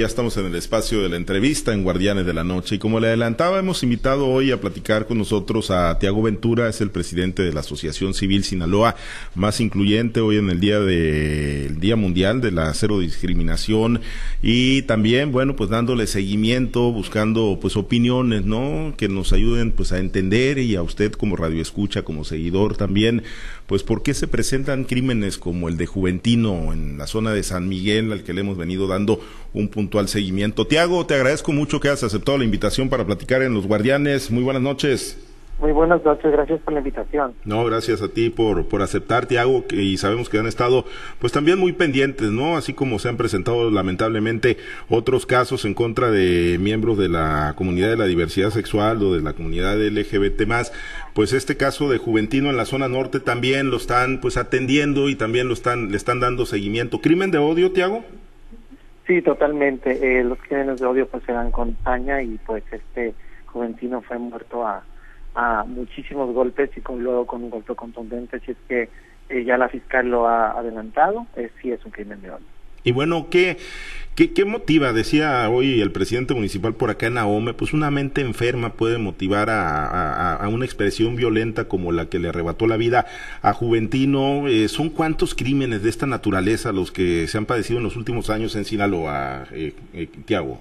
ya estamos en el espacio de la entrevista en Guardianes de la Noche y como le adelantaba, hemos invitado hoy a platicar con nosotros a Tiago Ventura, es el presidente de la Asociación Civil Sinaloa, más incluyente hoy en el día de Día Mundial de la Cero Discriminación y también, bueno, pues dándole seguimiento, buscando pues opiniones, ¿no? Que nos ayuden pues a entender y a usted como radio escucha, como seguidor también, pues por qué se presentan crímenes como el de Juventino en la zona de San Miguel al que le hemos venido dando un puntual seguimiento. Tiago, te agradezco mucho que hayas aceptado la invitación para platicar en Los Guardianes. Muy buenas noches. Muy buenas noches, gracias por la invitación. No, gracias a ti por, por aceptar, Tiago, y sabemos que han estado pues también muy pendientes, ¿no? Así como se han presentado lamentablemente otros casos en contra de miembros de la comunidad de la diversidad sexual o de la comunidad LGBT más, pues este caso de Juventino en la zona norte también lo están pues atendiendo y también lo están, le están dando seguimiento. ¿Crimen de odio, Tiago? Sí, totalmente. Eh, los crímenes de odio pues se dan con paña y pues este Juventino fue muerto a a muchísimos golpes y con, luego con un golpe contundente, si es que eh, ya la fiscal lo ha adelantado, eh, sí es un crimen de odio. Y bueno, ¿qué, ¿qué, motiva? Decía hoy el presidente municipal por acá en Ahome, pues una mente enferma puede motivar a, a, una expresión violenta como la que le arrebató la vida a Juventino. Eh, ¿Son cuántos crímenes de esta naturaleza los que se han padecido en los últimos años en Sinaloa, eh, eh, Tiago?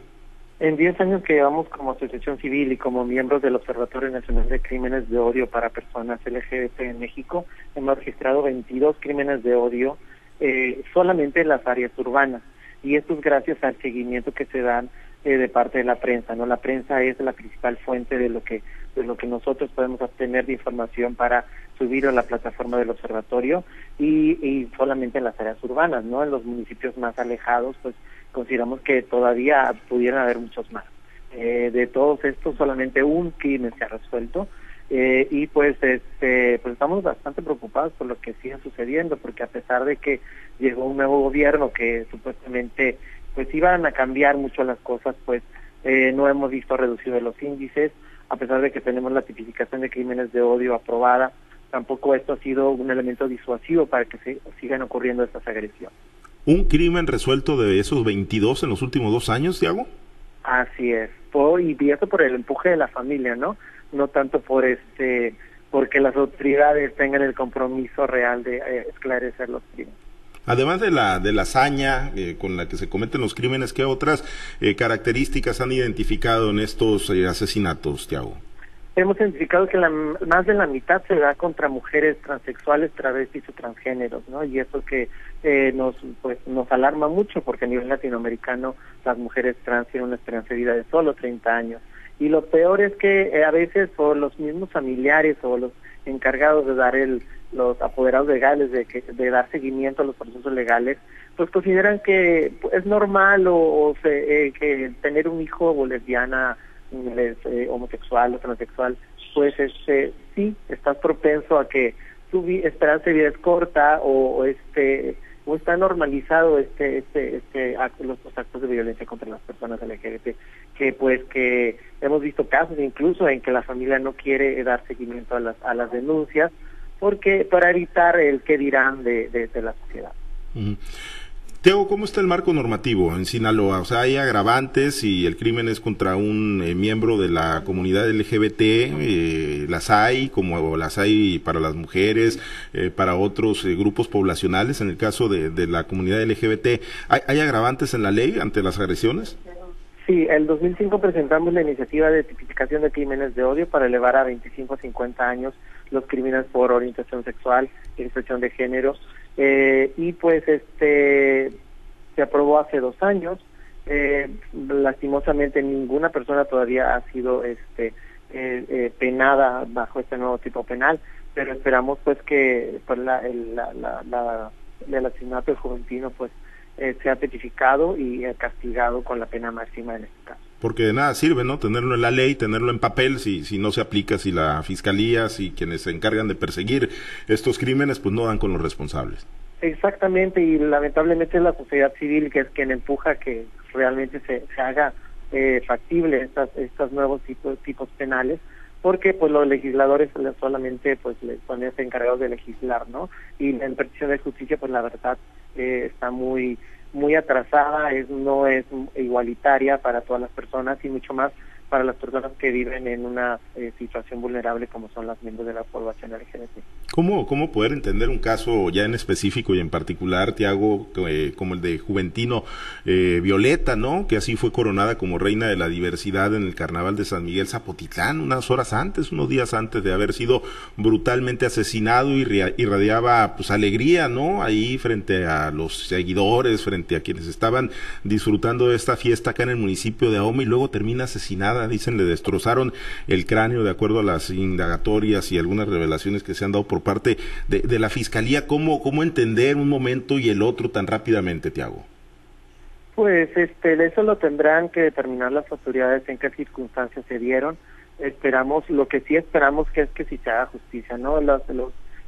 En 10 años que llevamos como asociación civil y como miembros del Observatorio Nacional de Crímenes de Odio para Personas LGBT en México, hemos registrado 22 crímenes de odio eh, solamente en las áreas urbanas. Y esto es gracias al seguimiento que se dan eh, de parte de la prensa. no La prensa es la principal fuente de lo que de lo que nosotros podemos obtener de información para subir a la plataforma del observatorio y, y solamente en las áreas urbanas, ¿no? En los municipios más alejados, pues consideramos que todavía pudieran haber muchos más. Eh, de todos estos, solamente un crimen se ha resuelto. Eh, y pues este pues estamos bastante preocupados por lo que sigue sucediendo porque a pesar de que llegó un nuevo gobierno que supuestamente pues iban a cambiar mucho las cosas pues eh, no hemos visto reducido los índices a pesar de que tenemos la tipificación de crímenes de odio aprobada tampoco esto ha sido un elemento disuasivo para que se sigan ocurriendo estas agresiones un crimen resuelto de esos 22 en los últimos dos años, Tiago? Así es, por, y eso por el empuje de la familia, ¿no? No tanto por este, porque las autoridades tengan el compromiso real de eh, esclarecer los crímenes. Además de la, de la hazaña eh, con la que se cometen los crímenes, ¿qué otras eh, características han identificado en estos asesinatos, Tiago? Hemos identificado que la, más de la mitad se da contra mujeres transexuales, travestis o transgéneros, ¿no? Y eso que eh, nos pues nos alarma mucho porque a nivel latinoamericano las mujeres trans tienen una esperanza de vida de solo 30 años. Y lo peor es que eh, a veces por los mismos familiares o los encargados de dar el los apoderados legales de que de dar seguimiento a los procesos legales pues consideran que es normal o, eh, que tener un hijo o lesbiana eh, homosexual o transexual, pues este sí estás propenso a que tu esperanza de vida es corta o, este o está normalizado este este este los, actos de violencia contra las personas LGBT que pues que hemos visto casos incluso en que la familia no quiere dar seguimiento a las a las denuncias porque para evitar el que dirán de, de, la sociedad. Teo, ¿cómo está el marco normativo en Sinaloa? O sea, hay agravantes y el crimen es contra un eh, miembro de la comunidad LGBT, eh, las hay, como las hay para las mujeres, eh, para otros grupos poblacionales, en el caso de, la comunidad LGBT. ¿hay, ¿Hay agravantes en la ley ante las agresiones? Sí, el 2005 presentamos la iniciativa de tipificación de crímenes de odio para elevar a 25 a 50 años los crímenes por orientación sexual expresión de género eh, y pues este se aprobó hace dos años. Eh, lastimosamente ninguna persona todavía ha sido este eh, eh, penada bajo este nuevo tipo penal, pero esperamos pues que pues, la, el, la, la, el asesinato de Juventino pues sea tipificado y castigado con la pena máxima en este caso porque de nada sirve, ¿no? Tenerlo en la ley, tenerlo en papel, si, si no se aplica, si la fiscalía, si quienes se encargan de perseguir estos crímenes, pues no dan con los responsables. Exactamente, y lamentablemente es la sociedad civil que es quien empuja que realmente se, se haga eh, factible estas, estos nuevos tipos, tipos penales, porque pues los legisladores solamente pues les ponerse encargados de legislar, ¿no? Y la impartición de justicia, pues la verdad eh, está muy muy atrasada, es no es igualitaria para todas las personas y mucho más para las personas que viven en una eh, situación vulnerable como son las miembros de la población LGBT. ¿Cómo, ¿Cómo poder entender un caso ya en específico y en particular, Tiago, eh, como el de Juventino eh, Violeta, ¿no? Que así fue coronada como reina de la diversidad en el carnaval de San Miguel Zapotitlán, unas horas antes, unos días antes de haber sido brutalmente asesinado y irradiaba pues alegría, ¿no? Ahí frente a los seguidores, frente a quienes estaban disfrutando de esta fiesta acá en el municipio de Ahome y luego termina asesinada dicen le destrozaron el cráneo de acuerdo a las indagatorias y algunas revelaciones que se han dado por parte de, la Fiscalía. ¿Cómo, ¿Cómo entender un momento y el otro tan rápidamente, Tiago? Pues este, eso lo tendrán que determinar las autoridades en qué circunstancias se dieron. Esperamos, lo que sí esperamos que es que si se haga justicia, ¿no? Los,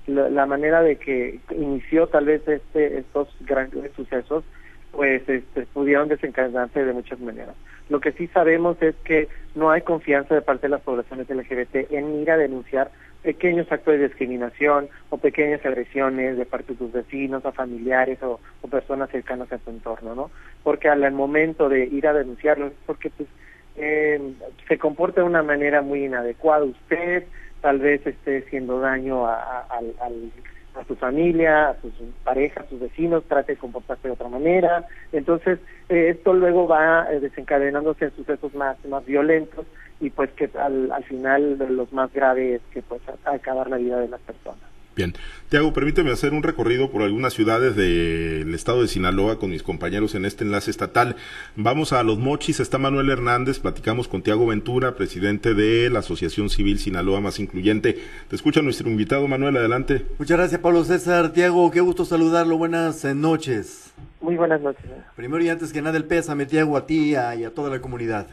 la, manera de que inició tal vez este, estos grandes sucesos, pues este, pudieron desencadenarse de muchas maneras. Lo que sí sabemos es que no hay confianza de parte de las poblaciones LGBT en ir a denunciar pequeños actos de discriminación o pequeñas agresiones de parte de sus vecinos, a familiares o, personas cercanas a su entorno, ¿no? Porque al momento de ir a denunciarlo es porque pues, eh, se comporta de una manera muy inadecuada usted, tal vez esté haciendo daño al a su familia, a sus parejas, a sus vecinos, trate de comportarse de otra manera. Entonces, eh, esto luego va eh, desencadenándose en sucesos más, más violentos y pues que al, al final los más graves que pues acabar la vida de las personas. Bien, Tiago, permíteme hacer un recorrido por algunas ciudades del estado de Sinaloa con mis compañeros en este enlace estatal. Vamos a Los Mochis, está Manuel Hernández, platicamos con Tiago Ventura, presidente de la Asociación Civil Sinaloa Más Incluyente. Te escucha nuestro invitado, Manuel, adelante. Muchas gracias, Pablo César. Tiago, qué gusto saludarlo, buenas eh, noches. Muy buenas noches. Primero y antes que nada el pésame, Tiago, a ti y a toda la comunidad.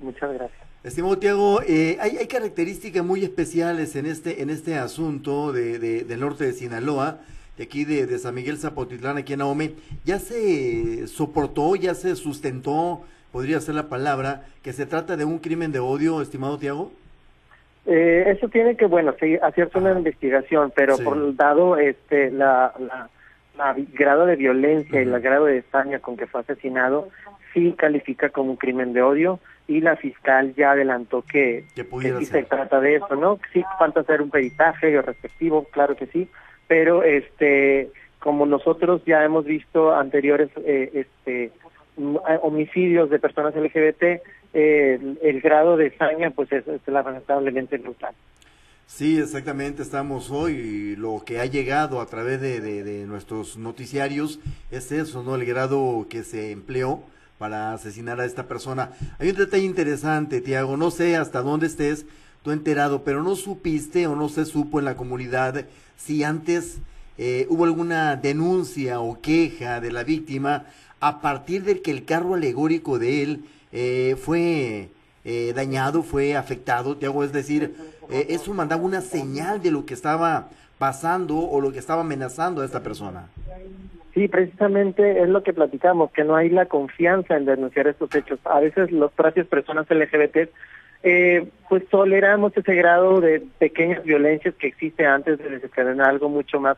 Muchas gracias. Estimado Tiago, eh, hay, hay, características muy especiales en este, en este asunto de, del norte de Sinaloa, de aquí de, San Miguel Zapotitlán, aquí en Ahome. ¿Ya se soportó, ya se sustentó, podría ser la palabra, que se trata de un crimen de odio, estimado Tiago? Eh, eso tiene que, bueno, sí, hacerse una investigación, pero por dado este, la, la, grado de violencia y el grado de daño con que fue asesinado, sí califica como un crimen de odio y la fiscal ya adelantó que, que, sí se trata de eso, ¿no? Sí falta hacer un peritaje respectivo, claro que sí, pero este como nosotros ya hemos visto anteriores eh, este homicidios de personas LGBT, eh, el, grado de saña pues es, lamentablemente brutal. Sí, exactamente, estamos hoy, lo que ha llegado a través de, de, de nuestros noticiarios es eso, ¿no? El grado que se empleó para asesinar a esta persona. Hay un detalle interesante, Tiago, no sé hasta dónde estés tú enterado, pero no supiste o no se supo en la comunidad si antes eh, hubo alguna denuncia o queja de la víctima a partir de que el carro alegórico de él eh, fue eh, dañado, fue afectado, Tiago, es decir, eso mandaba una señal de lo que estaba pasando o lo que estaba amenazando a esta persona. Sí, precisamente es lo que platicamos, que no hay la confianza en denunciar estos hechos. A veces los propios personas LGBT eh, pues toleramos ese grado de pequeñas violencias que existe antes de desencadenar algo mucho más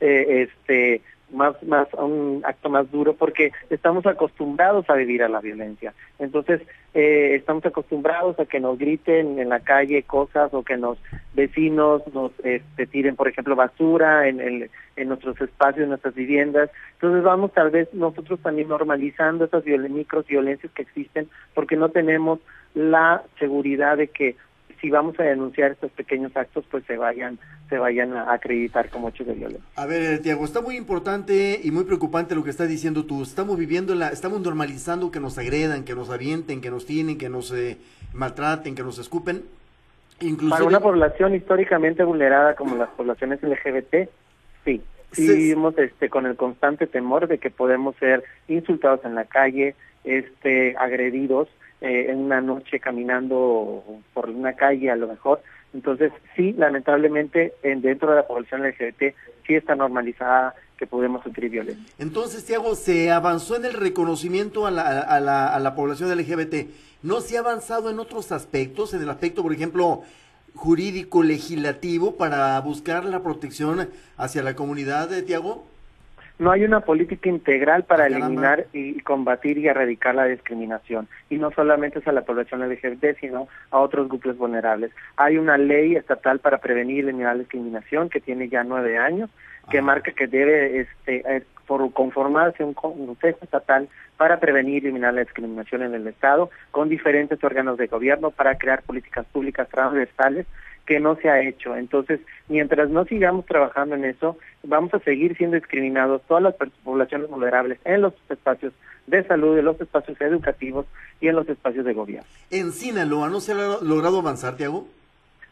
eh, este más, más, un acto más duro porque estamos acostumbrados a vivir a la violencia. Entonces, eh, estamos acostumbrados a que nos griten en la calle cosas o que los vecinos nos este, tiren, por ejemplo, basura en, en, en nuestros espacios, en nuestras viviendas. Entonces, vamos tal vez nosotros también normalizando esas micro violencias que existen porque no tenemos la seguridad de que si vamos a denunciar estos pequeños actos, pues se vayan, se vayan a acreditar como hechos de violencia. A ver, Tiago, está muy importante y muy preocupante lo que estás diciendo tú. Estamos viviendo, la, estamos normalizando que nos agredan, que nos avienten, que nos tienen, que nos eh, maltraten, que nos escupen. Inclusive... Para una población históricamente vulnerada como las poblaciones LGBT, sí. Sí, vivimos este, con el constante temor de que podemos ser insultados en la calle, este, agredidos, eh, en una noche caminando por una calle a lo mejor. Entonces, sí, lamentablemente, en, dentro de la población LGBT sí está normalizada que podemos sufrir violencia. Entonces, Tiago, se avanzó en el reconocimiento a la, a, la, a la población LGBT. ¿No se ha avanzado en otros aspectos? En el aspecto, por ejemplo, jurídico, legislativo, para buscar la protección hacia la comunidad, de Tiago? No hay una política integral para eliminar y combatir y erradicar la discriminación. Y no solamente es a la población LGBT, sino a otros grupos vulnerables. Hay una ley estatal para prevenir y eliminar la discriminación que tiene ya nueve años, que marca que debe este, eh, por conformarse un consejo estatal para prevenir y eliminar la discriminación en el Estado, con diferentes órganos de gobierno para crear políticas públicas transversales que no se ha hecho. Entonces, mientras no sigamos trabajando en eso, vamos a seguir siendo discriminados todas las poblaciones vulnerables en los espacios de salud, en los espacios educativos y en los espacios de gobierno. ¿En Sinaloa no se ha logrado avanzar, Tiago?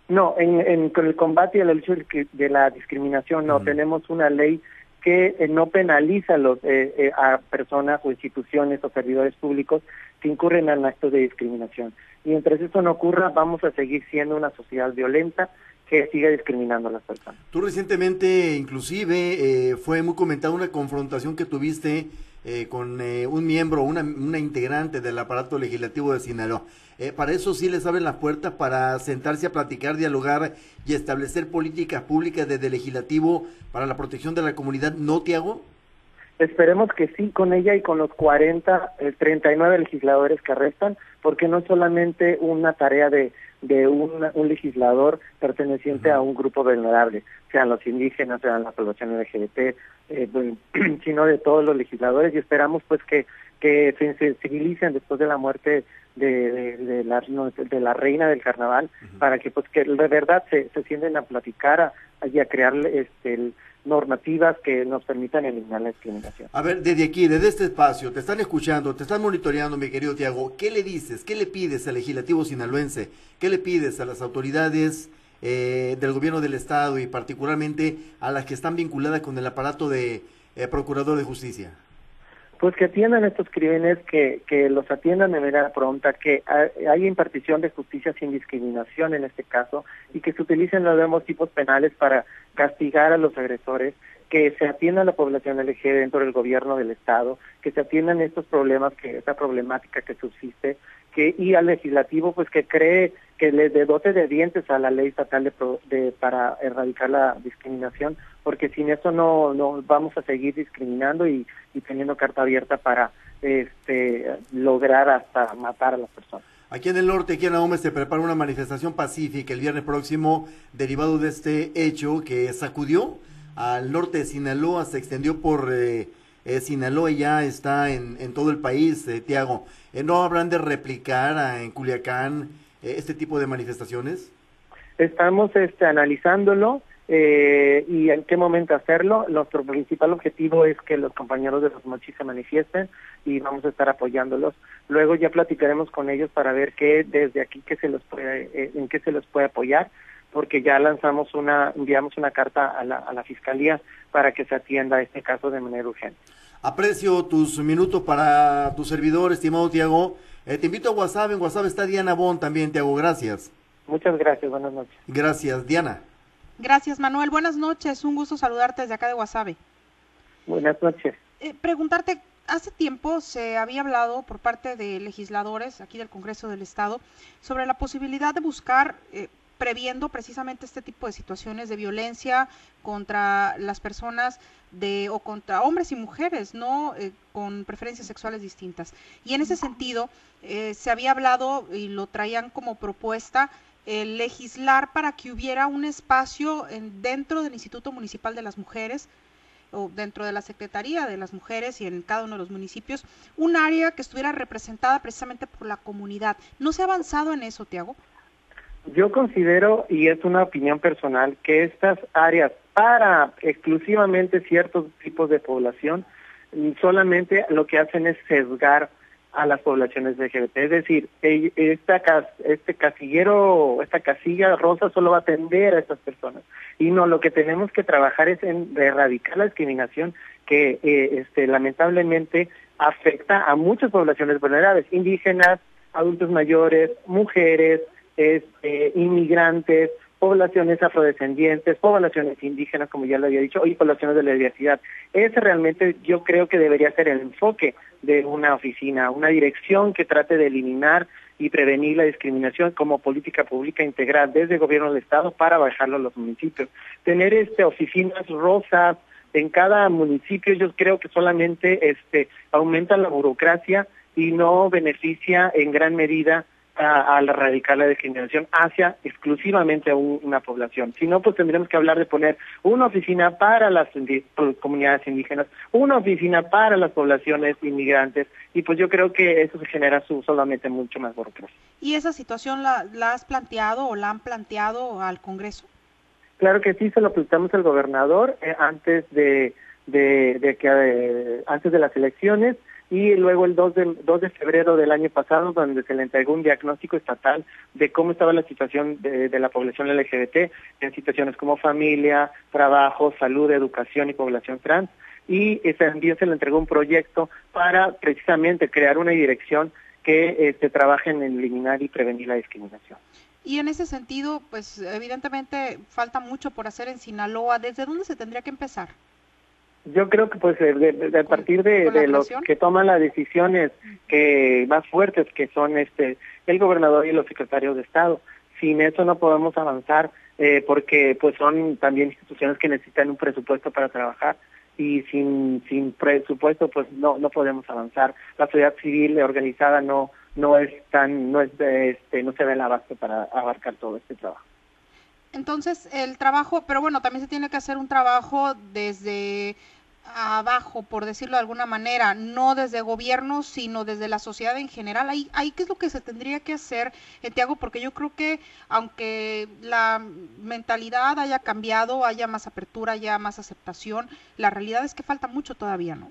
No, en, con el combate y la lucha de la discriminación no. Tenemos una ley que eh, no penaliza los, eh, eh, a personas o instituciones o servidores públicos que incurren en actos de discriminación. Mientras eso no ocurra, vamos a seguir siendo una sociedad violenta que sigue discriminando a las personas. Tú recientemente, inclusive, fue muy comentada una confrontación que tuviste eh, con eh, un miembro, una, una integrante del aparato legislativo de Sinaloa. Eh, para eso sí les abren las puertas para sentarse a platicar, dialogar y establecer políticas públicas desde el legislativo para la protección de la comunidad, ¿no, Tiago? Esperemos que sí, con ella y con los 40, 39 legisladores que restan, porque no es solamente una tarea de, de un, un legislador perteneciente a un grupo vulnerable, sean los indígenas, sean la población LGBT, eh, sino de todos los legisladores y esperamos pues que, que se sensibilicen después de la muerte de, de, la, de la reina del carnaval para que pues que de verdad se, se sienten a platicar y a crear este, normativas que nos permitan eliminar la discriminación. A ver, desde aquí, desde este espacio, te están escuchando, te están monitoreando, mi querido Tiago. ¿Qué le dices, qué le pides al legislativo sinaloense? ¿Qué le pides a las autoridades eh, del gobierno del Estado y particularmente a las que están vinculadas con el aparato de eh, Procurador de Justicia? Pues que atiendan estos crímenes, que, que los atiendan de manera pronta, que haya impartición de justicia sin discriminación en este caso y que se utilicen los nuevos tipos penales para castigar a los agresores, que se atienda a la población LG dentro del gobierno del Estado, que se atiendan estos problemas, que esta problemática que subsiste, que y al legislativo pues que cree que le dote de dientes a la ley estatal de, de, para erradicar la discriminación, porque sin eso no, no vamos a seguir discriminando y, y teniendo carta abierta para este, lograr hasta matar a las personas. Aquí en el norte, aquí en Ahome, se prepara una manifestación pacífica el viernes próximo derivado de este hecho que sacudió al norte de Sinaloa, se extendió por eh, eh, Sinaloa y ya está en, en todo el país, eh, Tiago. ¿No habrán de replicar en Culiacán este tipo de manifestaciones? Estamos este, analizándolo eh, y en qué momento hacerlo. Nuestro principal objetivo es que los compañeros de los mochis se manifiesten y vamos a estar apoyándolos. Luego ya platicaremos con ellos para ver qué desde aquí qué se los puede, eh, en qué se los puede apoyar, porque ya lanzamos una, enviamos una carta a la, a la fiscalía para que se atienda este caso de manera urgente. Aprecio tus minutos para tu servidor, estimado Tiago. Eh, te invito a WhatsApp, en WhatsApp está Diana Bon también, te hago gracias. Muchas gracias, buenas noches. Gracias, Diana. Gracias, Manuel. Buenas noches, un gusto saludarte desde acá de WhatsApp. Buenas noches. Eh, preguntarte, hace tiempo se había hablado por parte de legisladores aquí del Congreso del Estado sobre la posibilidad de buscar eh, previendo precisamente este tipo de situaciones de violencia contra las personas de o contra hombres y mujeres, no eh, con preferencias sexuales distintas. Y en ese sentido eh, se había hablado y lo traían como propuesta el legislar para que hubiera un espacio en, dentro del Instituto Municipal de las Mujeres o dentro de la Secretaría de las Mujeres y en cada uno de los municipios, un área que estuviera representada precisamente por la comunidad. ¿No se ha avanzado en eso, Tiago? Yo considero, y es una opinión personal, que estas áreas para exclusivamente ciertos tipos de población solamente lo que hacen es sesgar a las poblaciones LGBT. Es decir, esta, este casillero, esta casilla rosa solo va a atender a estas personas. Y no, lo que tenemos que trabajar es en erradicar la discriminación que eh, este, lamentablemente afecta a muchas poblaciones vulnerables, indígenas, adultos mayores, mujeres, este, inmigrantes, poblaciones afrodescendientes, poblaciones indígenas, como ya lo había dicho, y poblaciones de la diversidad. Ese realmente yo creo que debería ser el enfoque de una oficina, una dirección que trate de eliminar y prevenir la discriminación como política pública integral desde el gobierno del Estado para bajarlo a los municipios. Tener este oficinas rosas, en cada municipio yo creo que solamente este aumenta la burocracia y no beneficia en gran medida al erradicar la discriminación hacia exclusivamente a una población. Si no, pues tendremos que hablar de poner una oficina para las comunidades indígenas, una oficina para las poblaciones inmigrantes, y pues yo creo que eso se genera su, solamente mucho más burocracia. ¿Y esa situación la, has planteado o la han planteado al Congreso? Claro que sí, se lo planteamos al gobernador eh, antes de, de, que eh, antes de las elecciones y luego el 2 de, 2 de febrero del año pasado, donde se le entregó un diagnóstico estatal de cómo estaba la situación de, la población LGBT en situaciones como familia, trabajo, salud, educación y población trans. Y también se le entregó un proyecto para precisamente crear una dirección que este, trabaje en eliminar y prevenir la discriminación. Y en ese sentido, pues evidentemente falta mucho por hacer en Sinaloa. ¿Desde dónde se tendría que empezar? Yo creo que pues a partir de, los que toman las decisiones que más fuertes que son este el gobernador y los secretarios de Estado. Sin eso no podemos avanzar eh, porque pues son también instituciones que necesitan un presupuesto para trabajar y sin sin presupuesto pues no no podemos avanzar. La sociedad civil organizada no no es tan no es este no se ve el abasto para abarcar todo este trabajo. Entonces, el trabajo, pero bueno, también se tiene que hacer un trabajo desde abajo, por decirlo de alguna manera, no desde gobierno, sino desde la sociedad en general. Ahí, ahí qué es lo que se tendría que hacer, Tiago, porque yo creo que aunque la mentalidad haya cambiado, haya más apertura, haya más aceptación, la realidad es que falta mucho todavía, ¿no?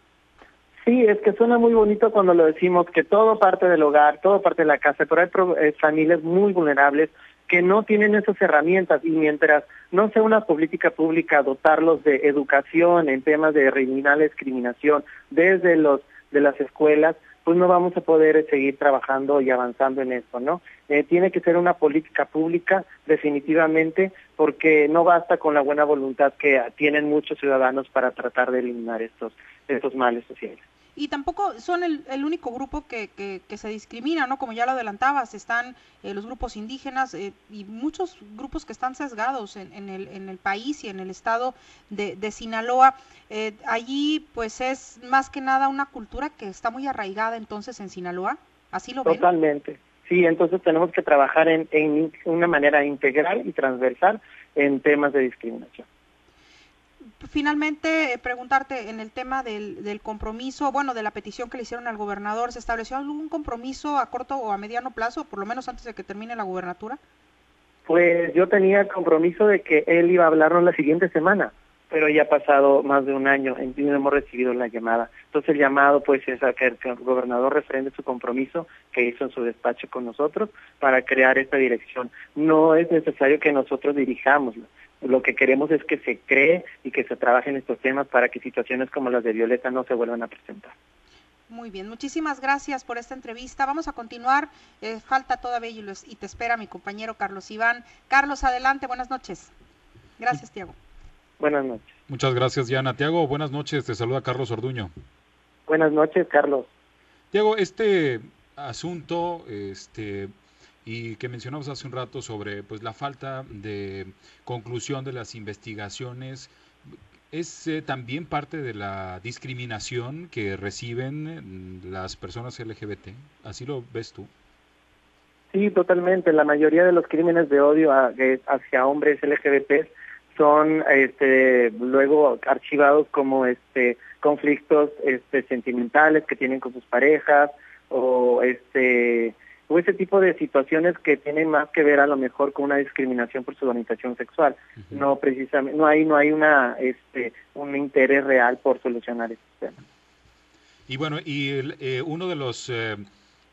Sí, es que suena muy bonito cuando lo decimos, que todo parte del hogar, todo parte de la casa, pero hay eh, familias muy vulnerables que no tienen esas herramientas y mientras no sea una política pública dotarlos de educación en temas de eliminar la discriminación desde los de las escuelas, pues no vamos a poder seguir trabajando y avanzando en esto, ¿no? Eh, tiene que ser una política pública definitivamente porque no basta con la buena voluntad que tienen muchos ciudadanos para tratar de eliminar estos estos males sociales y tampoco son el, el único grupo que, que, se discrimina, ¿no? Como ya lo adelantabas, están eh, los grupos indígenas eh, y muchos grupos que están sesgados en, en, el, en el país y en el estado de, de Sinaloa. Eh, allí, pues, es más que nada una cultura que está muy arraigada entonces en Sinaloa. ¿Así lo ven? Totalmente. Sí, entonces tenemos que trabajar en, en una manera integral y transversal en temas de discriminación finalmente, eh, preguntarte en el tema del, del, compromiso, bueno, de la petición que le hicieron al gobernador, ¿se estableció algún compromiso a corto o a mediano plazo, por lo menos antes de que termine la gubernatura? Pues yo tenía el compromiso de que él iba a hablarnos la siguiente semana, pero ya ha pasado más de un año y no hemos recibido la llamada. Entonces el llamado pues es a que el gobernador refrende su compromiso que hizo en su despacho con nosotros para crear esta dirección. No es necesario que nosotros dirijamos, lo que queremos es que se cree y que se trabaje en estos temas para que situaciones como las de Violeta no se vuelvan a presentar. Muy bien, muchísimas gracias por esta entrevista. Vamos a continuar, eh, falta todavía y te espera mi compañero Carlos Iván. Carlos, adelante, buenas noches. Gracias, Tiago. Buenas noches. Muchas gracias, Diana. Tiago, buenas noches, te saluda Carlos Orduño. Buenas noches, Carlos. Tiago, este asunto, este, y que mencionamos hace un rato sobre pues la falta de conclusión de las investigaciones es eh, también parte de la discriminación que reciben las personas LGBT. ¿Así lo ves tú? Sí, totalmente. La mayoría de los crímenes de odio hacia hombres LGBT son este, luego archivados como este, conflictos este, sentimentales que tienen con sus parejas o este, o ese tipo de situaciones que tienen más que ver a lo mejor con una discriminación por su orientación sexual. No precisamente, no hay, no hay una, este, un interés real por solucionar este tema. Y bueno, y eh, uno de los eh,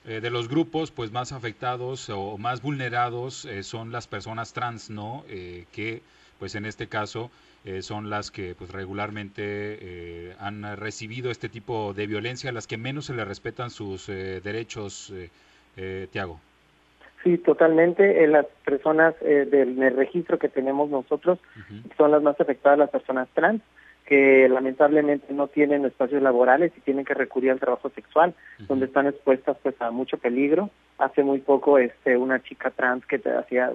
eh, de los grupos pues más afectados o más vulnerados son las personas trans, ¿no? que pues en este caso son las que pues regularmente han recibido este tipo de violencia, las que menos se le respetan sus derechos eh, Tiago. Sí, totalmente. Eh, las personas eh, del, registro que tenemos nosotros son las más afectadas, las personas trans, que lamentablemente no tienen espacios laborales y tienen que recurrir al trabajo sexual, donde están expuestas pues a mucho peligro. Hace muy poco este una chica trans que hacía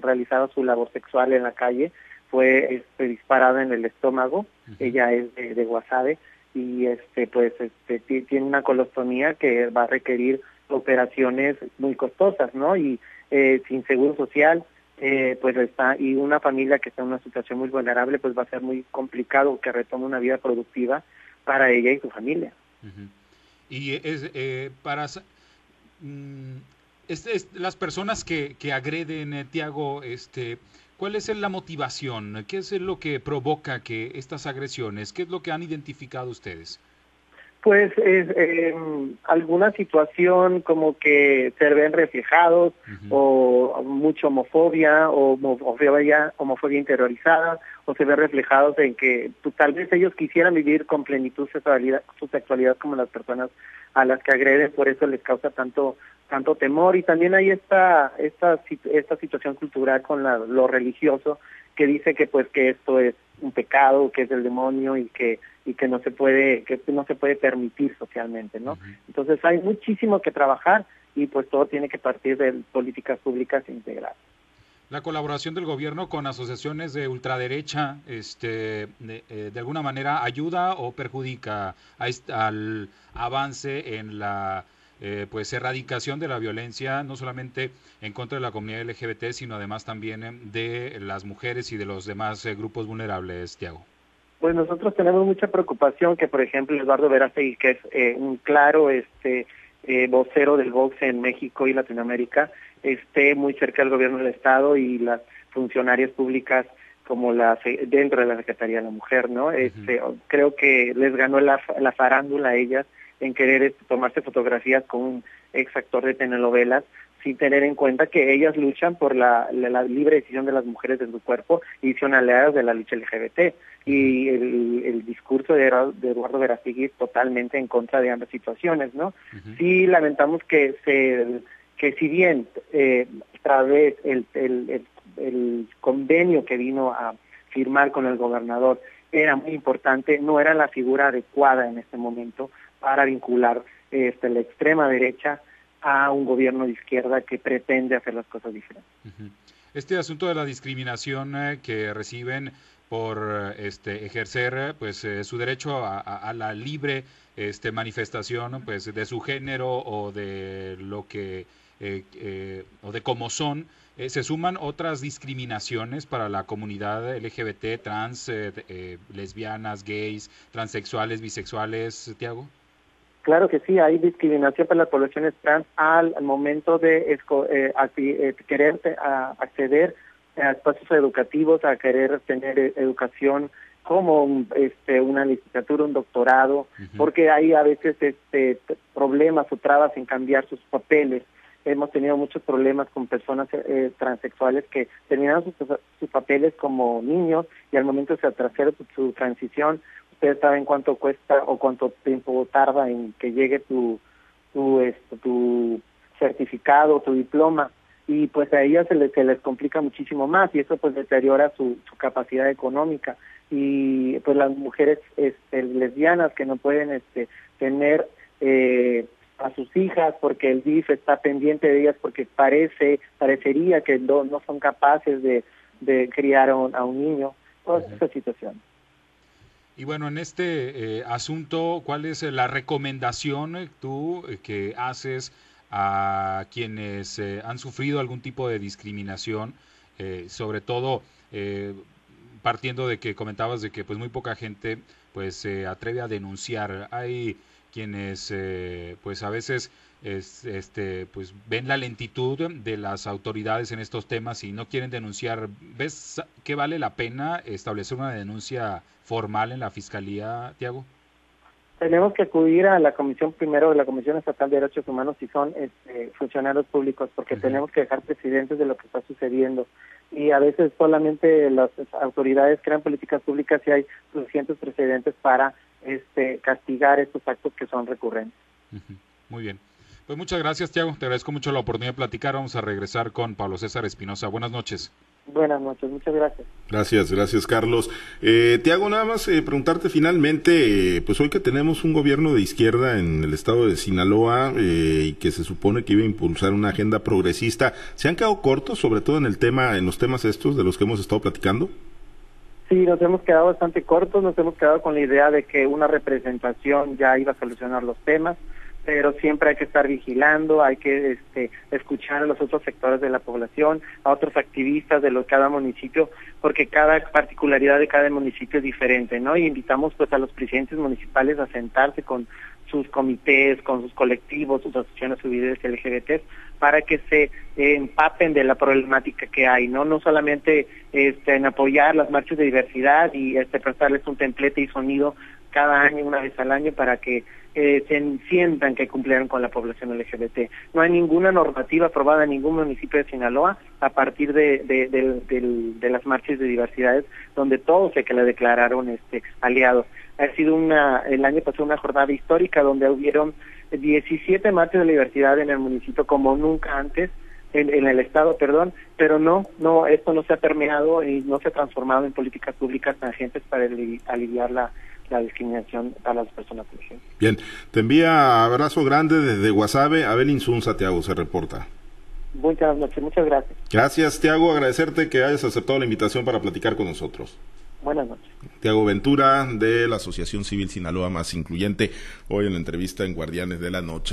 realizaba su labor sexual en la calle fue este, disparada en el estómago. Ella es de, de Guasave y este pues este tiene una colostomía que va a requerir operaciones muy costosas, ¿no? Y eh, sin seguro social, eh, pues está y una familia que está en una situación muy vulnerable, pues va a ser muy complicado que retome una vida productiva para ella y su familia. Y es eh, para mm, las personas que, que agreden, eh, Tiago, este, ¿cuál es la motivación? ¿Qué es lo que provoca que estas agresiones? ¿Qué es lo que han identificado ustedes? Pues es eh, alguna situación como que se ven reflejados o mucha homofobia o homofobia, homofobia interiorizada o se ven reflejados en que pues, tal vez ellos quisieran vivir con plenitud sexualidad, su sexualidad como las personas a las que agreden, por eso les causa tanto tanto temor. Y también hay esta esta esta situación cultural con la, lo religioso que dice que pues que esto es un pecado, que es del demonio y que y que no se puede que no se puede permitir socialmente, ¿no? Entonces hay muchísimo que trabajar y pues todo tiene que partir de políticas públicas integradas. La colaboración del gobierno con asociaciones de ultraderecha, este, de, eh, alguna manera ayuda o perjudica al avance en la eh, pues erradicación de la violencia, no solamente en contra de la comunidad LGBT, sino además también eh, de las mujeres y de los demás eh, grupos vulnerables, Tiago. Pues nosotros tenemos mucha preocupación que, por ejemplo, Eduardo Verástegui, que es un claro este vocero del Vox en México y Latinoamérica, esté muy cerca del gobierno del Estado y las funcionarias públicas como la dentro de la Secretaría de la Mujer, ¿no? Este, creo que les ganó la, la farándula a ellas en querer este, tomarse fotografías con un ex actor de telenovelas sin tener en cuenta que ellas luchan por la, libre decisión de las mujeres de su cuerpo y son aliadas de la lucha LGBT. Y el, discurso de, Eduardo Verastegui es totalmente en contra de ambas situaciones, ¿no? Sí lamentamos que se que si bien eh, a través el, el, el convenio que vino a firmar con el gobernador era muy importante, no era la figura adecuada en este momento para vincular este, la extrema derecha a un gobierno de izquierda que pretende hacer las cosas diferentes. Este asunto de la discriminación eh, que reciben por este, ejercer pues eh, su derecho a, la libre este, manifestación pues de su género o de lo que eh, o de cómo son se suman otras discriminaciones para la comunidad LGBT trans lesbianas gays transexuales bisexuales Tiago Claro que sí, hay discriminación para las poblaciones trans al, momento de eh, eh, querer acceder a espacios educativos, a querer tener eh, educación como este, una licenciatura, un doctorado, porque hay a veces este, problemas o trabas en cambiar sus papeles. Hemos tenido muchos problemas con personas transexuales que terminaron sus, papeles como niños y al momento de hacer su transición ustedes saben cuánto cuesta o cuánto tiempo tarda en que llegue tu tu este, tu certificado, tu diploma. Y pues a ellas se les, se les complica muchísimo más y eso pues deteriora su, su capacidad económica. Y pues las mujeres este, lesbianas que no pueden este tener eh, a sus hijas porque el DIF está pendiente de ellas porque parece parecería que no, no son capaces de, de criar a un, a un niño toda esa situación y bueno, en este eh, asunto, ¿cuál es la recomendación eh, tú eh, que haces a quienes han sufrido algún tipo de discriminación, sobre todo partiendo de que comentabas de que pues muy poca gente pues se atreve a denunciar. Hay quienes pues a veces este, pues ven la lentitud de las autoridades en estos temas y no quieren denunciar. ¿Ves que vale la pena establecer una denuncia formal en la Fiscalía, Tiago? Tenemos que acudir a la comisión primero de la Comisión Estatal de Derechos Humanos si son este, funcionarios públicos, porque tenemos que dejar presidentes de lo que está sucediendo. Y a veces solamente las autoridades crean políticas públicas y hay suficientes precedentes para este, castigar estos actos que son recurrentes. Muy bien. Pues muchas gracias, Tiago. Te agradezco mucho la oportunidad de platicar. Vamos a regresar con Pablo César Espinosa. Buenas noches. Buenas noches, muchas gracias. Gracias, gracias Carlos. Eh, Tiago, nada más eh, preguntarte finalmente, eh, pues hoy que tenemos un gobierno de izquierda en el estado de Sinaloa eh, y que se supone que iba a impulsar una agenda progresista, ¿se han quedado cortos, sobre todo en el tema, en los temas estos de los que hemos estado platicando? Sí, nos hemos quedado bastante cortos, nos hemos quedado con la idea de que una representación ya iba a solucionar los temas, pero siempre hay que estar vigilando, hay que este, escuchar a los otros sectores de la población, a otros activistas de los, cada municipio, porque cada particularidad de cada municipio es diferente, ¿no? Y invitamos pues a los presidentes municipales a sentarse con sus comités, con sus colectivos, sus asociaciones civiles LGBT, para que se eh, empapen de la problemática que hay, ¿no? No solamente este, en apoyar las marchas de diversidad y este, prestarles un templete y sonido cada año, una vez al año, para que eh, se sientan que cumplieron con la población LGBT. No hay ninguna normativa aprobada en ningún municipio de Sinaloa a partir de, de, de, las marchas de diversidades, donde todos se que le declararon este, aliados. Ha sido una, el año pasado una jornada histórica donde hubieron 17 marchas de diversidad en el municipio como nunca antes, en, en, el Estado, perdón, pero no, no, esto no se ha permeado y no se ha transformado en políticas públicas tangentes para aliviar la, la discriminación a las personas Bien, te envía abrazo grande desde Guasave. Abel Insunza, Tiago, se reporta. Muchas noches, muchas gracias. Gracias, Tiago, agradecerte que hayas aceptado la invitación para platicar con nosotros. Buenas noches. Tiago Ventura, de la Asociación Civil Sinaloa Más Incluyente, hoy en la entrevista en Guardianes de la Noche.